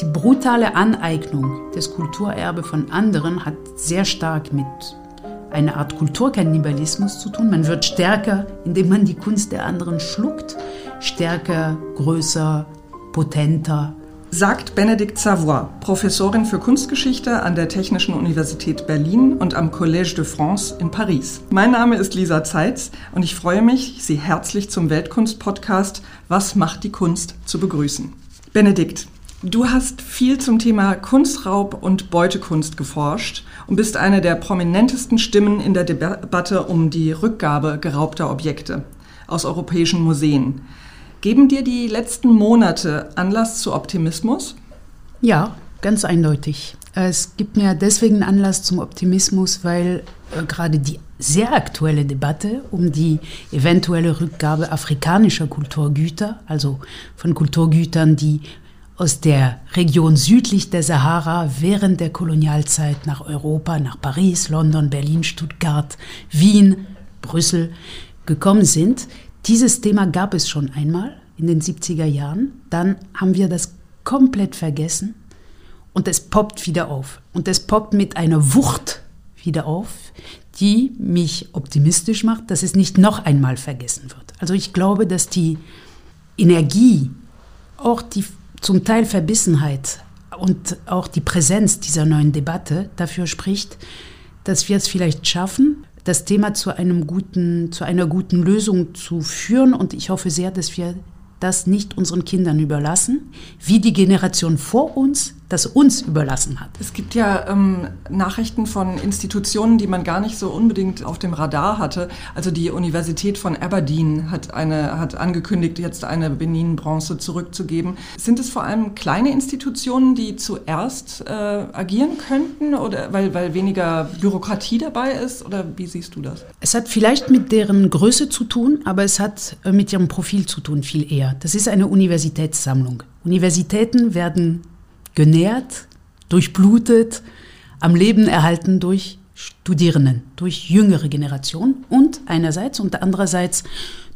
Die brutale Aneignung des Kulturerbes von anderen hat sehr stark mit einer Art Kulturkannibalismus zu tun. Man wird stärker, indem man die Kunst der anderen schluckt, stärker, größer, potenter. Sagt Benedikt Savoy, Professorin für Kunstgeschichte an der Technischen Universität Berlin und am Collège de France in Paris. Mein Name ist Lisa Zeitz und ich freue mich, Sie herzlich zum Weltkunst-Podcast Was macht die Kunst zu begrüßen. Benedikt, Du hast viel zum Thema Kunstraub und Beutekunst geforscht und bist eine der prominentesten Stimmen in der Debatte um die Rückgabe geraubter Objekte aus europäischen Museen. Geben dir die letzten Monate Anlass zu Optimismus? Ja, ganz eindeutig. Es gibt mir deswegen Anlass zum Optimismus, weil äh, gerade die sehr aktuelle Debatte um die eventuelle Rückgabe afrikanischer Kulturgüter, also von Kulturgütern, die aus der Region südlich der Sahara während der Kolonialzeit nach Europa, nach Paris, London, Berlin, Stuttgart, Wien, Brüssel gekommen sind. Dieses Thema gab es schon einmal in den 70er Jahren. Dann haben wir das komplett vergessen und es poppt wieder auf. Und es poppt mit einer Wucht wieder auf, die mich optimistisch macht, dass es nicht noch einmal vergessen wird. Also ich glaube, dass die Energie, auch die zum Teil Verbissenheit und auch die Präsenz dieser neuen Debatte dafür spricht, dass wir es vielleicht schaffen, das Thema zu, einem guten, zu einer guten Lösung zu führen. Und ich hoffe sehr, dass wir das nicht unseren Kindern überlassen, wie die Generation vor uns das uns überlassen hat. Es gibt ja ähm, Nachrichten von Institutionen, die man gar nicht so unbedingt auf dem Radar hatte. Also die Universität von Aberdeen hat, eine, hat angekündigt, jetzt eine Benin-Bronze zurückzugeben. Sind es vor allem kleine Institutionen, die zuerst äh, agieren könnten, oder weil, weil weniger Bürokratie dabei ist? Oder wie siehst du das? Es hat vielleicht mit deren Größe zu tun, aber es hat äh, mit ihrem Profil zu tun, viel eher. Das ist eine Universitätssammlung. Universitäten werden genährt, durchblutet, am Leben erhalten durch Studierenden, durch jüngere Generationen und einerseits und andererseits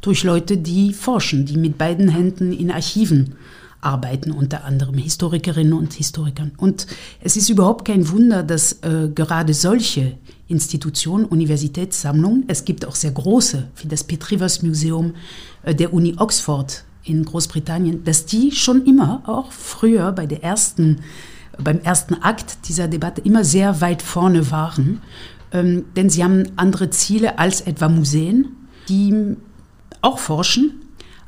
durch Leute, die forschen, die mit beiden Händen in Archiven arbeiten, unter anderem Historikerinnen und Historikern. Und es ist überhaupt kein Wunder, dass äh, gerade solche Institutionen, Universitätssammlungen, es gibt auch sehr große, wie das Petrivers Museum äh, der Uni Oxford in Großbritannien, dass die schon immer, auch früher bei der ersten, beim ersten Akt dieser Debatte, immer sehr weit vorne waren. Ähm, denn sie haben andere Ziele als etwa Museen, die auch forschen,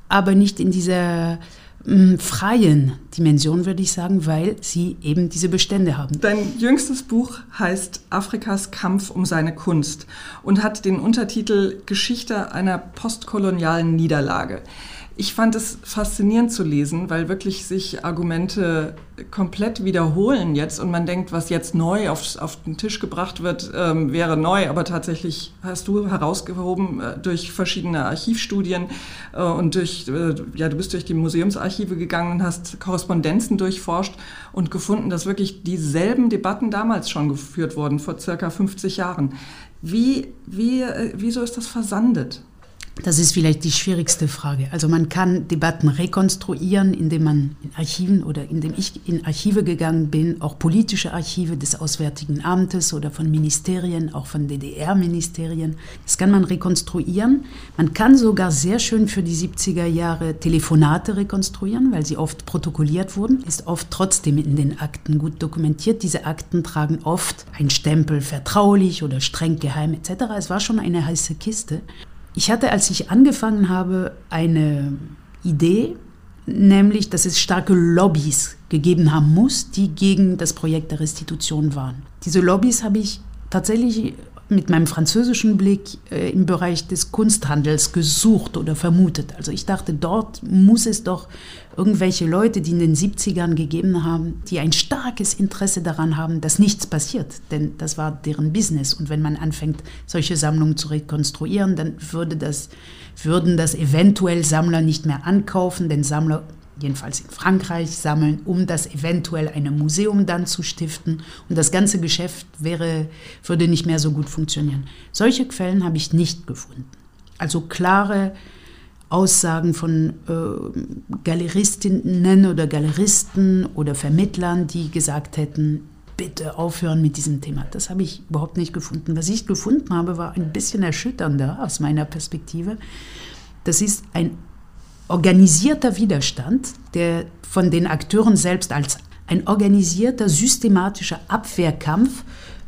aber nicht in dieser ähm, freien Dimension, würde ich sagen, weil sie eben diese Bestände haben. Dein jüngstes Buch heißt Afrikas Kampf um seine Kunst und hat den Untertitel Geschichte einer postkolonialen Niederlage. Ich fand es faszinierend zu lesen, weil wirklich sich Argumente komplett wiederholen jetzt und man denkt, was jetzt neu auf, auf den Tisch gebracht wird, ähm, wäre neu, aber tatsächlich hast du herausgehoben äh, durch verschiedene Archivstudien äh, und durch, äh, ja, du bist durch die Museumsarchive gegangen und hast Korrespondenzen durchforscht und gefunden, dass wirklich dieselben Debatten damals schon geführt wurden, vor circa 50 Jahren. Wie, wie, äh, wieso ist das versandet? Das ist vielleicht die schwierigste Frage. Also man kann Debatten rekonstruieren, indem man in Archiven oder indem ich in Archive gegangen bin, auch politische Archive des Auswärtigen Amtes oder von Ministerien, auch von DDR-Ministerien. Das kann man rekonstruieren. Man kann sogar sehr schön für die 70er Jahre Telefonate rekonstruieren, weil sie oft protokolliert wurden, ist oft trotzdem in den Akten gut dokumentiert. Diese Akten tragen oft einen Stempel vertraulich oder streng geheim etc. Es war schon eine heiße Kiste. Ich hatte, als ich angefangen habe, eine Idee, nämlich, dass es starke Lobbys gegeben haben muss, die gegen das Projekt der Restitution waren. Diese Lobbys habe ich tatsächlich mit meinem französischen Blick äh, im Bereich des Kunsthandels gesucht oder vermutet. Also ich dachte, dort muss es doch irgendwelche Leute, die in den 70ern gegeben haben, die ein starkes Interesse daran haben, dass nichts passiert. Denn das war deren Business. Und wenn man anfängt, solche Sammlungen zu rekonstruieren, dann würde das, würden das eventuell Sammler nicht mehr ankaufen, denn Sammler jedenfalls in Frankreich, sammeln, um das eventuell einem Museum dann zu stiften. Und das ganze Geschäft wäre, würde nicht mehr so gut funktionieren. Solche Quellen habe ich nicht gefunden. Also klare Aussagen von äh, Galeristinnen oder Galeristen oder Vermittlern, die gesagt hätten, bitte aufhören mit diesem Thema. Das habe ich überhaupt nicht gefunden. Was ich gefunden habe, war ein bisschen erschütternder aus meiner Perspektive. Das ist ein organisierter Widerstand, der von den Akteuren selbst als ein organisierter, systematischer Abwehrkampf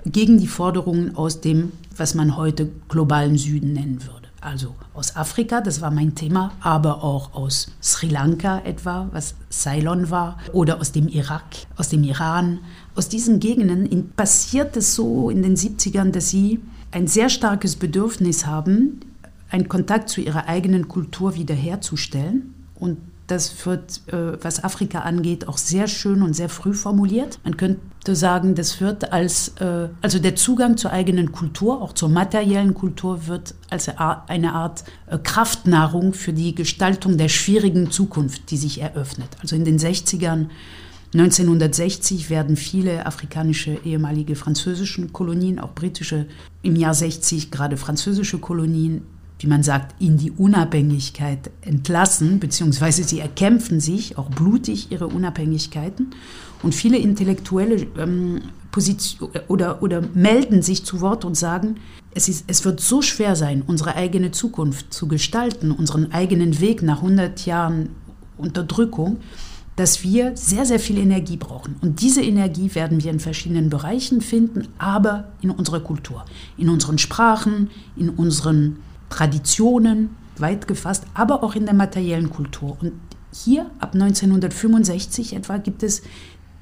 gegen die Forderungen aus dem, was man heute globalen Süden nennen würde. Also aus Afrika, das war mein Thema, aber auch aus Sri Lanka etwa, was Ceylon war, oder aus dem Irak, aus dem Iran. Aus diesen Gegenden passiert es so in den 70ern, dass sie ein sehr starkes Bedürfnis haben, einen Kontakt zu ihrer eigenen Kultur wiederherzustellen. Und das wird, äh, was Afrika angeht, auch sehr schön und sehr früh formuliert. Man könnte sagen, das wird als, äh, also der Zugang zur eigenen Kultur, auch zur materiellen Kultur, wird als eine Art äh, Kraftnahrung für die Gestaltung der schwierigen Zukunft, die sich eröffnet. Also in den 60ern 1960 werden viele afrikanische ehemalige französische Kolonien, auch britische, im Jahr 60 gerade französische Kolonien wie man sagt, in die Unabhängigkeit entlassen, beziehungsweise sie erkämpfen sich auch blutig ihre Unabhängigkeiten. Und viele Intellektuelle ähm, Position, oder, oder melden sich zu Wort und sagen, es, ist, es wird so schwer sein, unsere eigene Zukunft zu gestalten, unseren eigenen Weg nach 100 Jahren Unterdrückung, dass wir sehr, sehr viel Energie brauchen. Und diese Energie werden wir in verschiedenen Bereichen finden, aber in unserer Kultur, in unseren Sprachen, in unseren Traditionen, weit gefasst, aber auch in der materiellen Kultur. Und hier ab 1965 etwa gibt es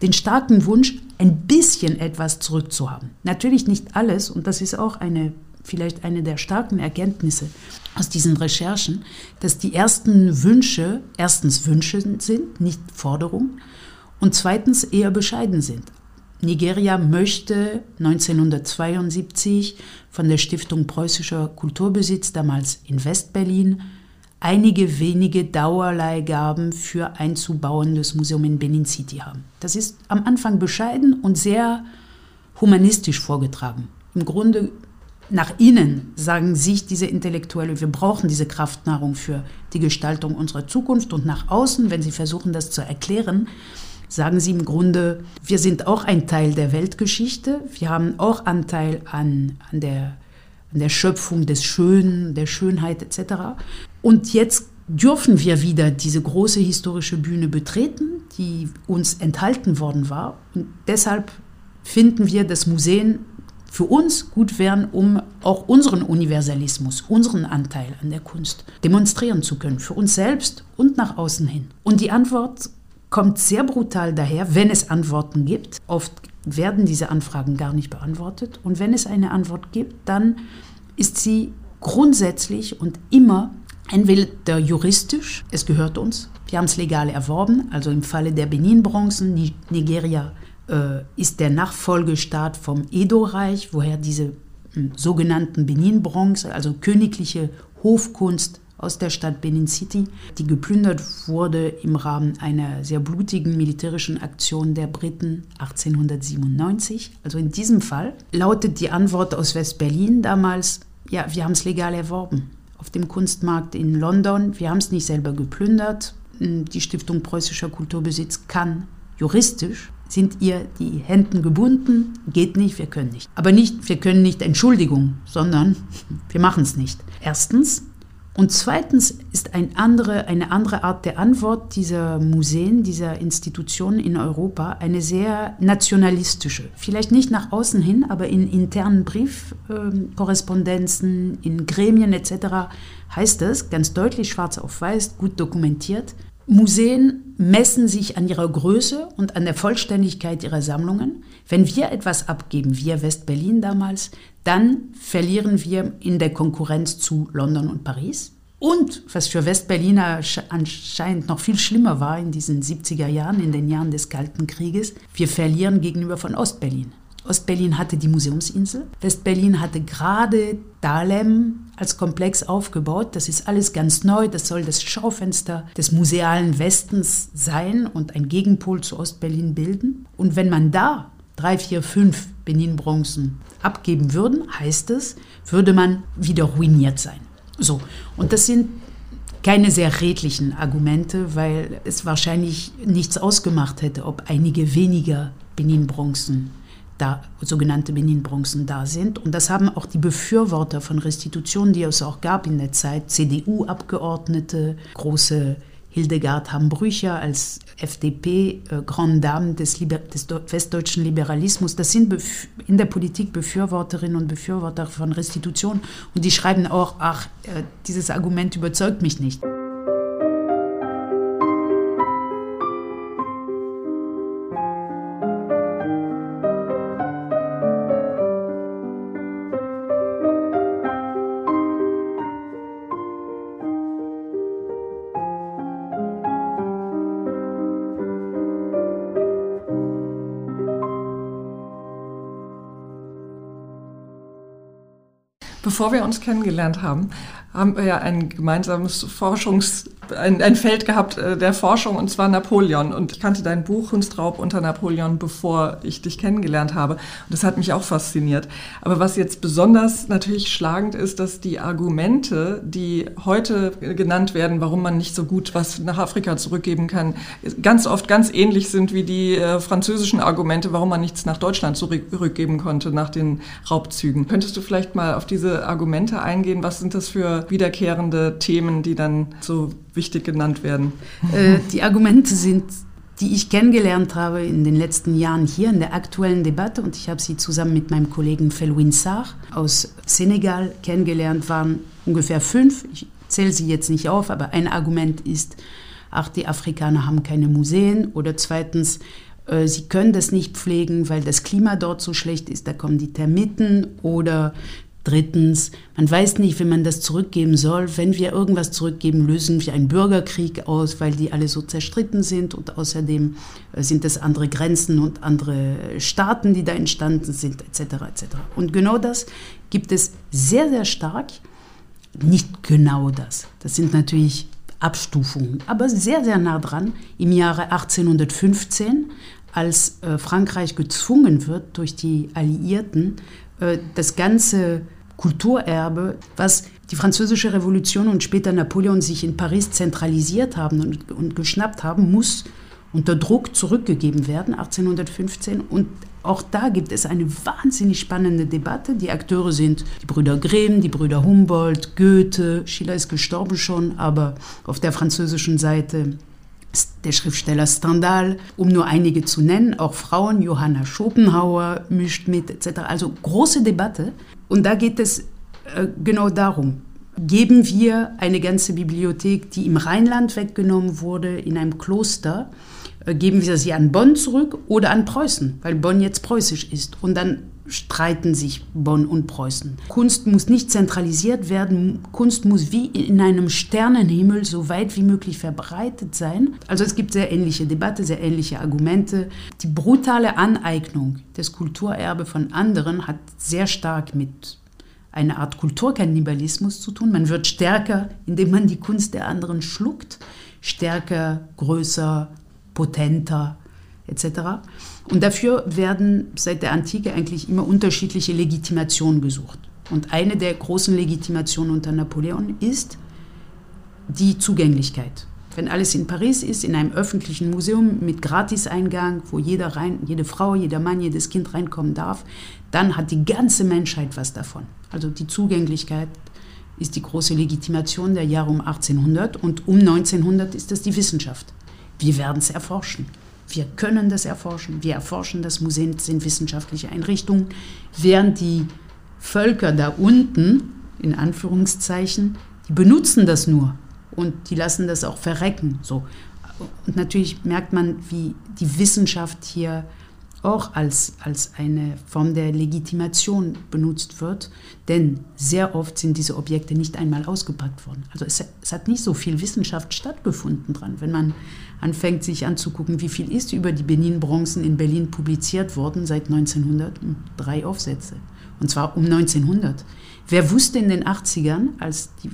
den starken Wunsch, ein bisschen etwas zurückzuhaben. Natürlich nicht alles, und das ist auch eine, vielleicht eine der starken Erkenntnisse aus diesen Recherchen, dass die ersten Wünsche erstens Wünsche sind, nicht Forderungen, und zweitens eher bescheiden sind. Nigeria möchte 1972 von der Stiftung Preußischer Kulturbesitz, damals in Westberlin, einige wenige Dauerleihgaben für ein zu bauendes Museum in Benin City haben. Das ist am Anfang bescheiden und sehr humanistisch vorgetragen. Im Grunde nach innen sagen sich diese Intellektuelle, wir brauchen diese Kraftnahrung für die Gestaltung unserer Zukunft und nach außen, wenn sie versuchen, das zu erklären, sagen sie im Grunde, wir sind auch ein Teil der Weltgeschichte, wir haben auch Anteil an, an, der, an der Schöpfung des Schönen, der Schönheit etc. Und jetzt dürfen wir wieder diese große historische Bühne betreten, die uns enthalten worden war. Und deshalb finden wir, dass Museen für uns gut wären, um auch unseren Universalismus, unseren Anteil an der Kunst demonstrieren zu können, für uns selbst und nach außen hin. Und die Antwort kommt sehr brutal daher, wenn es Antworten gibt. Oft werden diese Anfragen gar nicht beantwortet. Und wenn es eine Antwort gibt, dann ist sie grundsätzlich und immer entweder juristisch, es gehört uns, wir haben es legal erworben, also im Falle der Benin-Bronzen, Nigeria äh, ist der Nachfolgestaat vom Edo-Reich, woher diese äh, sogenannten Benin-Bronze, also königliche Hofkunst, aus der Stadt Benin City, die geplündert wurde im Rahmen einer sehr blutigen militärischen Aktion der Briten 1897. Also in diesem Fall lautet die Antwort aus West-Berlin damals, ja, wir haben es legal erworben. Auf dem Kunstmarkt in London, wir haben es nicht selber geplündert. Die Stiftung Preußischer Kulturbesitz kann juristisch sind ihr die Händen gebunden, geht nicht, wir können nicht. Aber nicht, wir können nicht Entschuldigung, sondern wir machen es nicht. Erstens, und zweitens ist ein andere, eine andere Art der Antwort dieser Museen, dieser Institutionen in Europa eine sehr nationalistische. Vielleicht nicht nach außen hin, aber in internen Briefkorrespondenzen, in Gremien etc. heißt es ganz deutlich schwarz auf weiß, gut dokumentiert, Museen messen sich an ihrer Größe und an der Vollständigkeit ihrer Sammlungen. Wenn wir etwas abgeben, wir West-Berlin damals, dann verlieren wir in der Konkurrenz zu London und Paris. Und was für Westberliner anscheinend noch viel schlimmer war in diesen 70er Jahren, in den Jahren des Kalten Krieges, wir verlieren gegenüber von Ostberlin. Ostberlin hatte die Museumsinsel. Westberlin hatte gerade Dahlem als Komplex aufgebaut. Das ist alles ganz neu. Das soll das Schaufenster des musealen Westens sein und ein Gegenpol zu Ostberlin bilden. Und wenn man da drei, vier, fünf Benin-Bronzen abgeben würden, heißt es, würde man wieder ruiniert sein. So, und das sind keine sehr redlichen Argumente, weil es wahrscheinlich nichts ausgemacht hätte, ob einige weniger Benin-Bronzen da, sogenannte Benin-Bronzen da sind. Und das haben auch die Befürworter von Restitution, die es auch gab in der Zeit, CDU-Abgeordnete, große Hildegard Hambrücher als FDP, äh, Grand Dame des, Liber des westdeutschen Liberalismus. Das sind in der Politik Befürworterinnen und Befürworter von Restitution. Und die schreiben auch, ach, äh, dieses Argument überzeugt mich nicht. Bevor wir uns kennengelernt haben, haben wir ja ein gemeinsames Forschungs, ein, ein Feld gehabt äh, der Forschung und zwar Napoleon. Und ich kannte dein Buch Kunstraub unter Napoleon, bevor ich dich kennengelernt habe. Und das hat mich auch fasziniert. Aber was jetzt besonders natürlich schlagend ist, dass die Argumente, die heute genannt werden, warum man nicht so gut was nach Afrika zurückgeben kann, ganz oft ganz ähnlich sind wie die äh, französischen Argumente, warum man nichts nach Deutschland zurückgeben konnte nach den Raubzügen. Könntest du vielleicht mal auf diese Argumente eingehen? Was sind das für wiederkehrende Themen, die dann so wichtig genannt werden? Äh, die Argumente sind, die ich kennengelernt habe in den letzten Jahren hier in der aktuellen Debatte, und ich habe sie zusammen mit meinem Kollegen Felwin Sarr aus Senegal kennengelernt, waren ungefähr fünf. Ich zähle sie jetzt nicht auf, aber ein Argument ist, ach, die Afrikaner haben keine Museen. Oder zweitens, äh, sie können das nicht pflegen, weil das Klima dort so schlecht ist, da kommen die Termiten. Oder Drittens, man weiß nicht, wie man das zurückgeben soll. Wenn wir irgendwas zurückgeben, lösen wir einen Bürgerkrieg aus, weil die alle so zerstritten sind. Und außerdem äh, sind es andere Grenzen und andere Staaten, die da entstanden sind, etc. etc. Und genau das gibt es sehr, sehr stark. Nicht genau das. Das sind natürlich Abstufungen, aber sehr, sehr nah dran im Jahre 1815, als äh, Frankreich gezwungen wird durch die Alliierten, äh, das ganze Kulturerbe, was die französische Revolution und später Napoleon sich in Paris zentralisiert haben und, und geschnappt haben, muss unter Druck zurückgegeben werden, 1815. Und auch da gibt es eine wahnsinnig spannende Debatte. Die Akteure sind die Brüder Grimm, die Brüder Humboldt, Goethe. Schiller ist gestorben schon, aber auf der französischen Seite der Schriftsteller Stendhal, um nur einige zu nennen, auch Frauen, Johanna Schopenhauer mischt mit, etc. Also große Debatte. Und da geht es äh, genau darum, geben wir eine ganze Bibliothek, die im Rheinland weggenommen wurde, in einem Kloster, äh, geben wir sie an Bonn zurück oder an Preußen, weil Bonn jetzt preußisch ist. Und dann streiten sich Bonn und Preußen. Kunst muss nicht zentralisiert werden, Kunst muss wie in einem Sternenhimmel so weit wie möglich verbreitet sein. Also es gibt sehr ähnliche Debatte, sehr ähnliche Argumente. Die brutale Aneignung des Kulturerbes von anderen hat sehr stark mit einer Art Kulturkannibalismus zu tun. Man wird stärker, indem man die Kunst der anderen schluckt, stärker, größer, potenter etc. Und dafür werden seit der Antike eigentlich immer unterschiedliche Legitimationen gesucht. Und eine der großen Legitimationen unter Napoleon ist die Zugänglichkeit. Wenn alles in Paris ist, in einem öffentlichen Museum mit Gratiseingang, wo jeder rein, jede Frau, jeder Mann, jedes Kind reinkommen darf, dann hat die ganze Menschheit was davon. Also die Zugänglichkeit ist die große Legitimation der Jahre um 1800 und um 1900 ist das die Wissenschaft. Wir werden es erforschen. Wir können das erforschen. Wir erforschen das. Museen sind wissenschaftliche Einrichtungen, während die Völker da unten, in Anführungszeichen, die benutzen das nur und die lassen das auch verrecken. So. Und natürlich merkt man, wie die Wissenschaft hier auch als, als eine Form der Legitimation benutzt wird, denn sehr oft sind diese Objekte nicht einmal ausgepackt worden. Also es, es, hat nicht so viel Wissenschaft stattgefunden dran. Wenn man anfängt, sich anzugucken, wie viel ist über die Benin-Bronzen in Berlin publiziert worden seit 1900, drei Aufsätze. Und zwar um 1900. Wer wusste in den 80ern, als die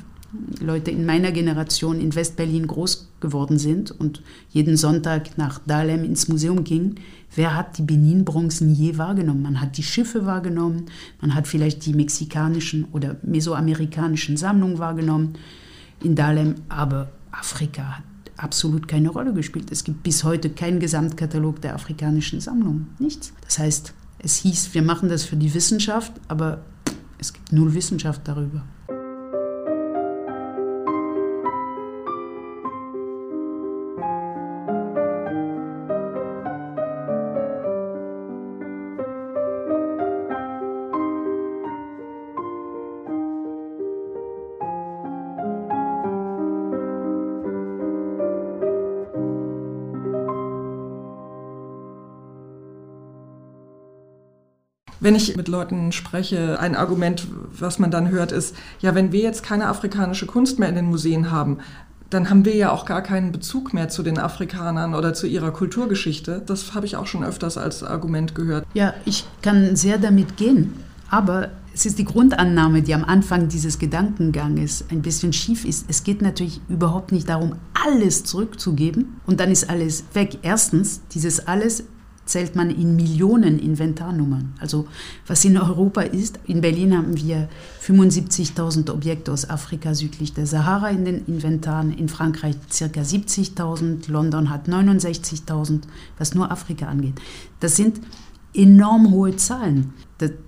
Leute in meiner Generation in Westberlin groß geworden sind und jeden Sonntag nach Dahlem ins Museum gingen, wer hat die Benin-Bronzen je wahrgenommen? Man hat die Schiffe wahrgenommen, man hat vielleicht die mexikanischen oder mesoamerikanischen Sammlungen wahrgenommen. in Dahlem, aber Afrika hat absolut keine Rolle gespielt. Es gibt bis heute keinen Gesamtkatalog der afrikanischen Sammlung, nichts. Das heißt, es hieß, wir machen das für die Wissenschaft, aber es gibt null Wissenschaft darüber. Wenn ich mit Leuten spreche, ein Argument, was man dann hört, ist, ja, wenn wir jetzt keine afrikanische Kunst mehr in den Museen haben, dann haben wir ja auch gar keinen Bezug mehr zu den Afrikanern oder zu ihrer Kulturgeschichte. Das habe ich auch schon öfters als Argument gehört. Ja, ich kann sehr damit gehen, aber es ist die Grundannahme, die am Anfang dieses Gedankenganges ein bisschen schief ist. Es geht natürlich überhaupt nicht darum, alles zurückzugeben und dann ist alles weg. Erstens, dieses alles zählt man in Millionen Inventarnummern. Also was in Europa ist, in Berlin haben wir 75.000 Objekte aus Afrika südlich der Sahara in den Inventaren, in Frankreich ca. 70.000, London hat 69.000, was nur Afrika angeht. Das sind enorm hohe Zahlen.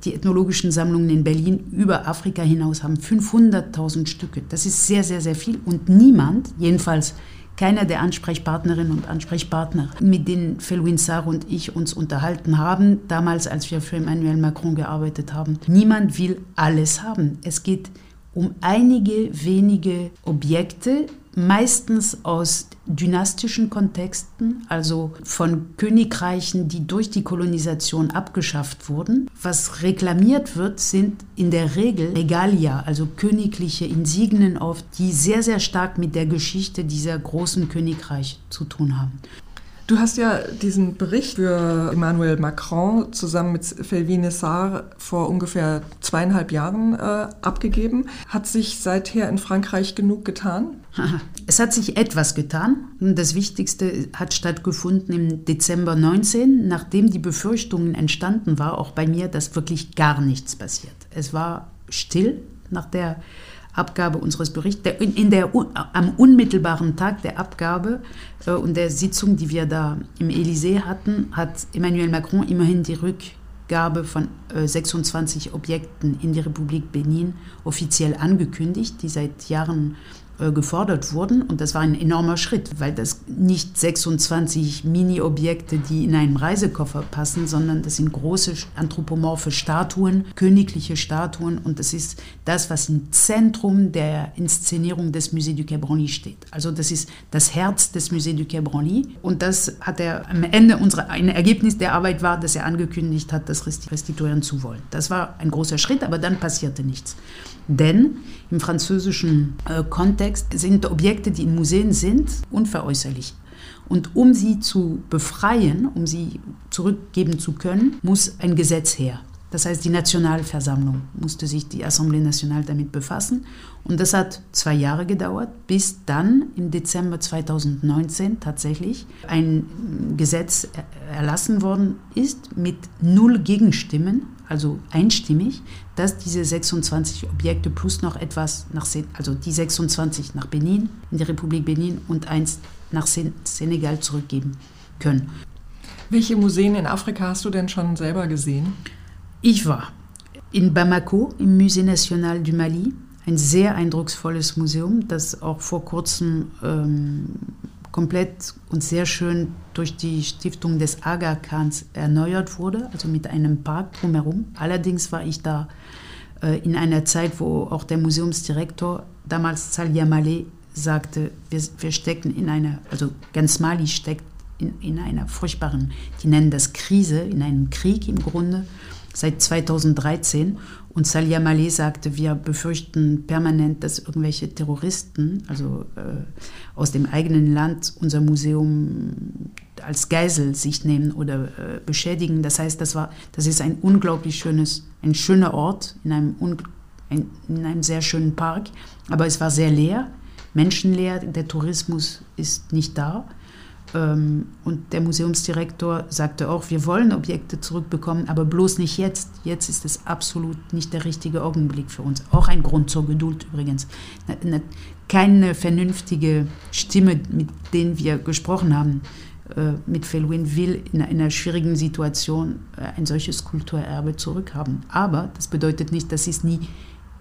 Die ethnologischen Sammlungen in Berlin über Afrika hinaus haben 500.000 Stücke. Das ist sehr, sehr, sehr viel und niemand, jedenfalls keiner der Ansprechpartnerinnen und Ansprechpartner, mit denen Felwin Sarr und ich uns unterhalten haben, damals, als wir für Emmanuel Macron gearbeitet haben, niemand will alles haben. Es geht um einige wenige Objekte, meistens aus dynastischen Kontexten, also von Königreichen, die durch die Kolonisation abgeschafft wurden. Was reklamiert wird, sind in der Regel Regalia, also königliche Insignien oft, die sehr, sehr stark mit der Geschichte dieser großen Königreiche zu tun haben. Du hast ja diesen Bericht für Emmanuel Macron zusammen mit Felvine Sarr vor ungefähr zweieinhalb Jahren äh, abgegeben. Hat sich seither in Frankreich genug getan? Es hat sich etwas getan. Das Wichtigste hat stattgefunden im Dezember 19, nachdem die Befürchtungen entstanden war, auch bei mir, dass wirklich gar nichts passiert. Es war still nach der Abgabe unseres Berichts, der, in der, am unmittelbaren Tag der Abgabe äh, und der Sitzung, die wir da im Élysée hatten, hat Emmanuel Macron immerhin die Rückgabe von äh, 26 Objekten in die Republik Benin offiziell angekündigt, die seit Jahren gefordert wurden. Und das war ein enormer Schritt, weil das nicht 26 Mini-Objekte, die in einen Reisekoffer passen, sondern das sind große anthropomorphe Statuen, königliche Statuen. Und das ist das, was im Zentrum der Inszenierung des Musée du Quai Branly steht. Also das ist das Herz des Musée du Quai Branly. Und das hat er am Ende unserer, ein Ergebnis der Arbeit war, dass er angekündigt hat, das restituieren zu wollen. Das war ein großer Schritt, aber dann passierte nichts. Denn im französischen äh, Kontext sind Objekte, die in Museen sind, unveräußerlich. Und um sie zu befreien, um sie zurückgeben zu können, muss ein Gesetz her. Das heißt, die Nationalversammlung musste sich die Assemblée Nationale damit befassen. Und das hat zwei Jahre gedauert, bis dann im Dezember 2019 tatsächlich ein Gesetz erlassen worden ist mit null Gegenstimmen also einstimmig, dass diese 26 Objekte plus noch etwas nach, also die 26 nach Benin, in die Republik Benin und eins nach Senegal zurückgeben können. Welche Museen in Afrika hast du denn schon selber gesehen? Ich war in Bamako im Musée National du Mali, ein sehr eindrucksvolles Museum, das auch vor kurzem ähm, komplett und sehr schön durch die Stiftung des Aga Khans erneuert wurde, also mit einem Park drumherum. Allerdings war ich da äh, in einer Zeit, wo auch der Museumsdirektor, damals Salia Malé, sagte, wir, wir stecken in einer, also ganz Mali steckt in, in einer furchtbaren, die nennen das Krise, in einem Krieg im Grunde, seit 2013. Und Salia Malé sagte, wir befürchten permanent, dass irgendwelche Terroristen, also äh, aus dem eigenen Land, unser Museum als Geisel sich nehmen oder äh, beschädigen. Das heißt, das, war, das ist ein unglaublich schönes, ein schöner Ort in einem, ein, in einem sehr schönen Park. Aber es war sehr leer, menschenleer, der Tourismus ist nicht da. Ähm, und der Museumsdirektor sagte auch, wir wollen Objekte zurückbekommen, aber bloß nicht jetzt. Jetzt ist es absolut nicht der richtige Augenblick für uns. Auch ein Grund zur Geduld übrigens. Keine vernünftige Stimme, mit denen wir gesprochen haben, äh, mit Felwin will in einer schwierigen Situation äh, ein solches Kulturerbe zurückhaben. Aber das bedeutet nicht, dass sie es nie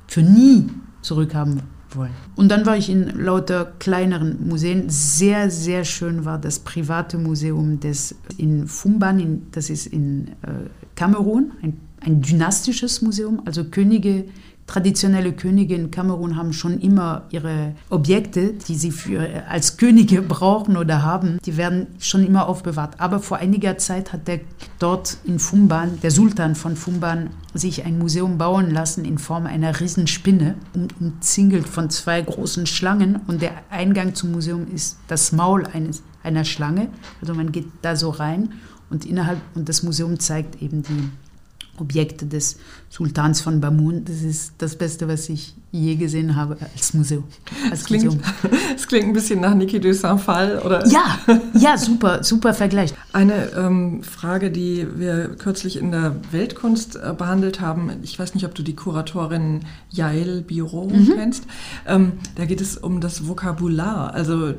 für nie zurückhaben wollen. Und dann war ich in lauter kleineren Museen. Sehr, sehr schön war das private Museum des in Fumban, in, das ist in äh, Kamerun, ein, ein dynastisches Museum, also Könige Traditionelle Könige in Kamerun haben schon immer ihre Objekte, die sie für, als Könige brauchen oder haben, die werden schon immer aufbewahrt. Aber vor einiger Zeit hat der dort in Fumban, der Sultan von Fumban, sich ein Museum bauen lassen in Form einer Riesenspinne, umzingelt von zwei großen Schlangen. Und der Eingang zum Museum ist das Maul eines, einer Schlange. Also man geht da so rein und innerhalb und das Museum zeigt eben die Objekte des Sultans von Bamun. Das ist das Beste, was ich je gesehen habe als Museum. Als das, klingt, Museum. klingt ein bisschen nach Niki de Saint-Phal, oder? Ja, ja, super, super Vergleich. Eine ähm, Frage, die wir kürzlich in der Weltkunst äh, behandelt haben. Ich weiß nicht, ob du die Kuratorin Yael Biro mhm. kennst. Ähm, da geht es um das Vokabular. Also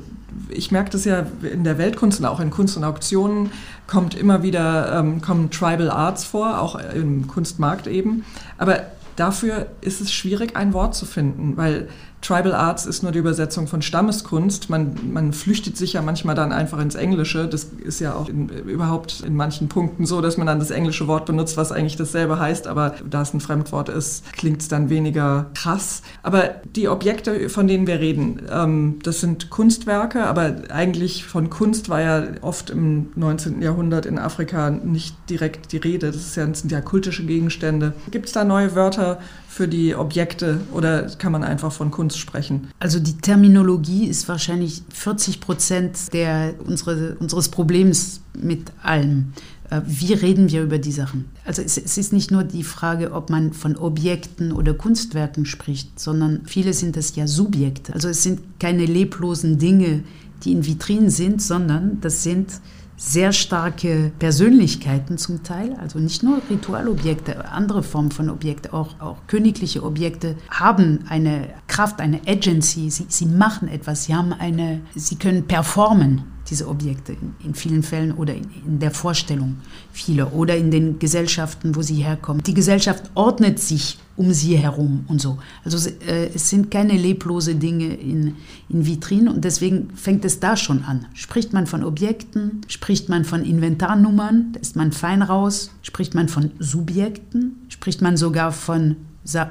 ich merke das ja in der Weltkunst und auch in Kunst und Auktionen kommt immer wieder ähm, kommen Tribal Arts vor, auch im Kunstmarkt eben. Aber dafür ist es schwierig, ein Wort zu finden, weil Tribal Arts ist nur die Übersetzung von Stammeskunst. Man, man flüchtet sich ja manchmal dann einfach ins Englische. Das ist ja auch in, überhaupt in manchen Punkten so, dass man dann das englische Wort benutzt, was eigentlich dasselbe heißt. Aber da es ein Fremdwort ist, klingt es dann weniger krass. Aber die Objekte, von denen wir reden, ähm, das sind Kunstwerke. Aber eigentlich von Kunst war ja oft im 19. Jahrhundert in Afrika nicht direkt die Rede. Das, ja, das sind ja kultische Gegenstände. Gibt es da neue Wörter für die Objekte oder kann man einfach von Kunst sprechen? Also die Terminologie ist wahrscheinlich 40 Prozent der, unsere, unseres Problems mit allem. Äh, wie reden wir über die Sachen? Also es, es, ist nicht nur die Frage, ob man von Objekten oder Kunstwerken spricht, sondern viele sind es ja Subjekte. Also es sind keine leblosen Dinge, die in Vitrinen sind, sondern das sind sehr starke Persönlichkeiten zum Teil, also nicht nur Ritualobjekte, andere Formen von Objekten, auch, auch königliche Objekte haben eine Kraft, eine Agency, sie, sie machen etwas, sie haben eine, sie können performen diese Objekte in, in vielen Fällen oder in, in, der Vorstellung vieler oder in den Gesellschaften, wo sie herkommen. Die Gesellschaft ordnet sich um sie herum und so. Also äh, es sind keine leblose Dinge in, in Vitrinen und deswegen fängt es da schon an. Spricht man von Objekten, spricht man von Inventarnummern, da ist man fein raus, spricht man von Subjekten, spricht man sogar von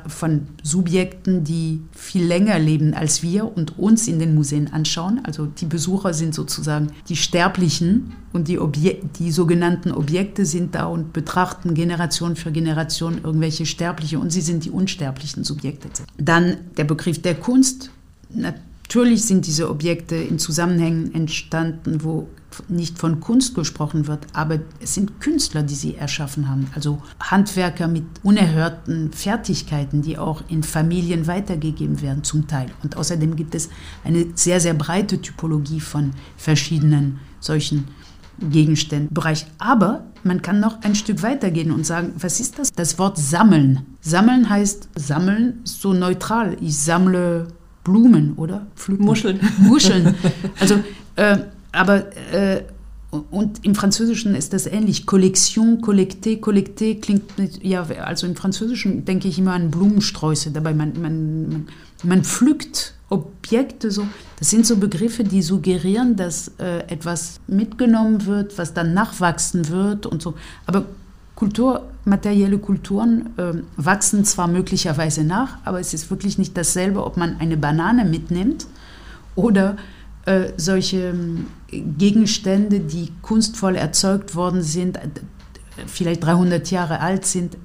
von Subjekten, die viel länger leben als wir und uns in den Museen anschauen. Also die Besucher sind sozusagen die Sterblichen und die, die sogenannten Objekte sind da und betrachten Generation für Generation irgendwelche Sterbliche und sie sind die unsterblichen Subjekte. Dann der Begriff der Kunst. Natürlich sind diese Objekte in Zusammenhängen entstanden, wo nicht von Kunst gesprochen wird, aber es sind Künstler, die sie erschaffen haben. Also Handwerker mit unerhörten Fertigkeiten, die auch in Familien weitergegeben werden zum Teil. Und außerdem gibt es eine sehr, sehr breite Typologie von verschiedenen solchen Gegenständen. Bereich. Aber man kann noch ein Stück weitergehen und sagen, was ist das? Das Wort sammeln. Sammeln heißt, sammeln ist so neutral. Ich sammle Blumen, oder? Pflücken. Muscheln. Muscheln. Also äh, aber äh, und im Französischen ist das ähnlich. Collection, collecté, collecté klingt, mit, ja, also im Französischen denke ich immer an Blumensträuße. Dabei man, man, man, man pflückt Objekte so. Das sind so Begriffe, die suggerieren, dass äh, etwas mitgenommen wird, was dann nachwachsen wird und so. Aber Kultur, materielle Kulturen äh, wachsen zwar möglicherweise nach, aber es ist wirklich nicht dasselbe, ob man eine Banane mitnimmt oder äh, solche ähm, Gegenstände, die kunstvoll erzeugt worden sind, äh, vielleicht 300 Jahre alt sind.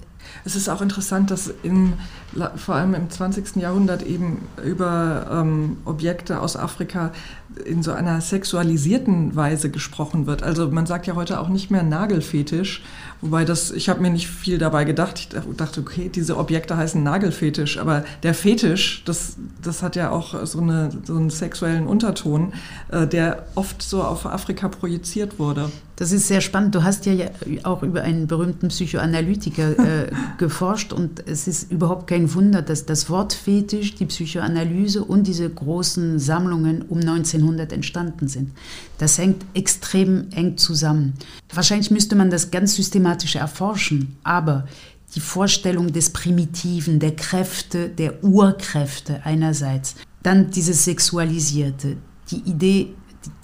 Es ist auch interessant, dass im, vor allem im 20. Jahrhundert eben über ähm, Objekte aus Afrika in so einer sexualisierten Weise gesprochen wird. Also man sagt ja heute auch nicht mehr Nagelfetisch Wobei das, ich habe mir nicht viel dabei gedacht. Ich dachte, okay, diese Objekte heißen Nagelfetisch, aber der Fetisch, das, das hat ja auch so, eine, so einen sexuellen Unterton, äh, der oft so auf Afrika projiziert wurde. Das ist sehr spannend. Du hast ja auch über einen berühmten Psychoanalytiker äh, geforscht und es ist überhaupt kein Wunder, dass das Wort Fetisch, die Psychoanalyse und diese großen Sammlungen um 1900 entstanden sind. Das hängt extrem eng zusammen. Wahrscheinlich müsste man das ganz systematisch erforschen, aber die Vorstellung des Primitiven, der Kräfte, der Urkräfte einerseits, dann dieses Sexualisierte, die Idee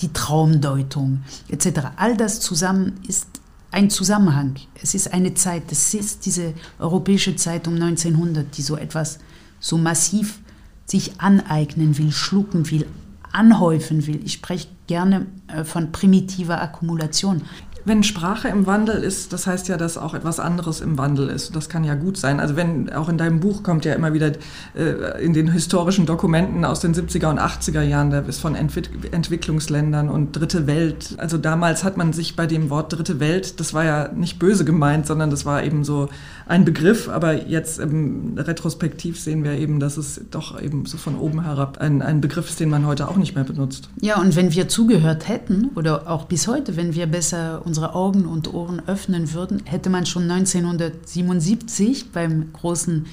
die Traumdeutung etc. All das zusammen ist ein Zusammenhang. Es ist eine Zeit, es ist diese europäische Zeit um 1900, die so etwas so massiv sich aneignen will, schlucken will, anhäufen will. Ich spreche gerne äh, von primitiver Akkumulation. Wenn Sprache im Wandel ist, das heißt ja, dass auch etwas anderes im Wandel ist. Das kann ja gut sein. Also wenn auch in deinem Buch kommt ja immer wieder äh, in den historischen Dokumenten aus den 70er und 80er Jahren, da ist von Entwick Entwicklungsländern und Dritte Welt. Also damals hat man sich bei dem Wort Dritte Welt, das war ja nicht böse gemeint, sondern das war eben so ein Begriff. Aber jetzt ähm, retrospektiv sehen wir eben, dass es doch eben so von oben herab ein, ein Begriff ist, den man heute auch nicht mehr benutzt. Ja, und wenn wir zugehört hätten oder auch bis heute, wenn wir besser uns unsere Augen und Ohren öffnen würden, hätte man schon 1977 beim großen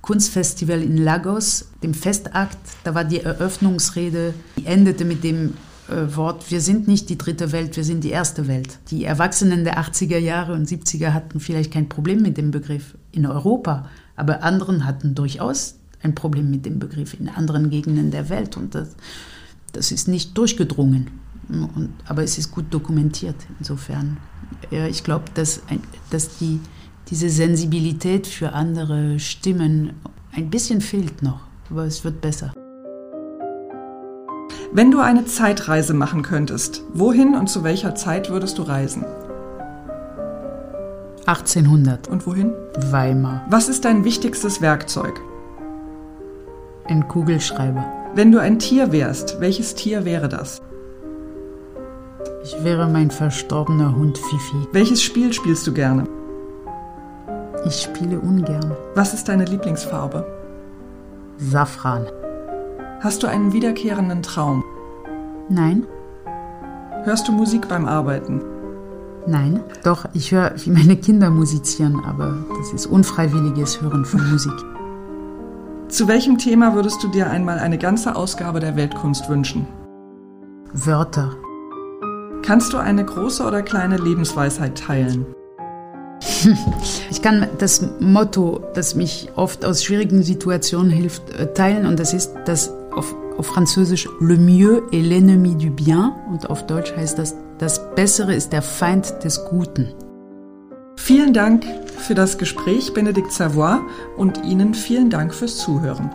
Kunstfestival in Lagos, dem Festakt, da war die Eröffnungsrede, die endete mit dem äh, Wort, wir sind nicht die dritte Welt, wir sind die erste Welt. Die Erwachsenen der 80er Jahre und 70er hatten vielleicht kein Problem mit dem Begriff in Europa, aber anderen hatten durchaus ein Problem mit dem Begriff in anderen Gegenden der Welt und das, das ist nicht durchgedrungen. Und, aber es ist gut dokumentiert insofern. Ja, ich glaube, dass, dass die, diese Sensibilität für andere Stimmen ein bisschen fehlt noch, aber es wird besser. Wenn du eine Zeitreise machen könntest, wohin und zu welcher Zeit würdest du reisen? 1800. Und wohin? Weimar. Was ist dein wichtigstes Werkzeug? Ein Kugelschreiber. Wenn du ein Tier wärst, welches Tier wäre das? Ich wäre mein verstorbener Hund Fifi. Welches Spiel spielst du gerne? Ich spiele ungern. Was ist deine Lieblingsfarbe? Safran. Hast du einen wiederkehrenden Traum? Nein. Hörst du Musik beim Arbeiten? Nein, doch, ich höre, wie meine Kinder musizieren, aber das ist unfreiwilliges Hören von Musik. Zu welchem Thema würdest du dir einmal eine ganze Ausgabe der Weltkunst wünschen? Wörter. Kannst du eine große oder kleine Lebensweisheit teilen? Ich kann das Motto, das mich oft aus schwierigen Situationen hilft, äh, teilen und das ist das auf, auf Französisch Le mieux est l'ennemi du bien und auf Deutsch heißt das Das Bessere ist der Feind des Guten. Vielen Dank für das Gespräch, Benedikt Savoy, und Ihnen vielen Dank fürs Zuhören.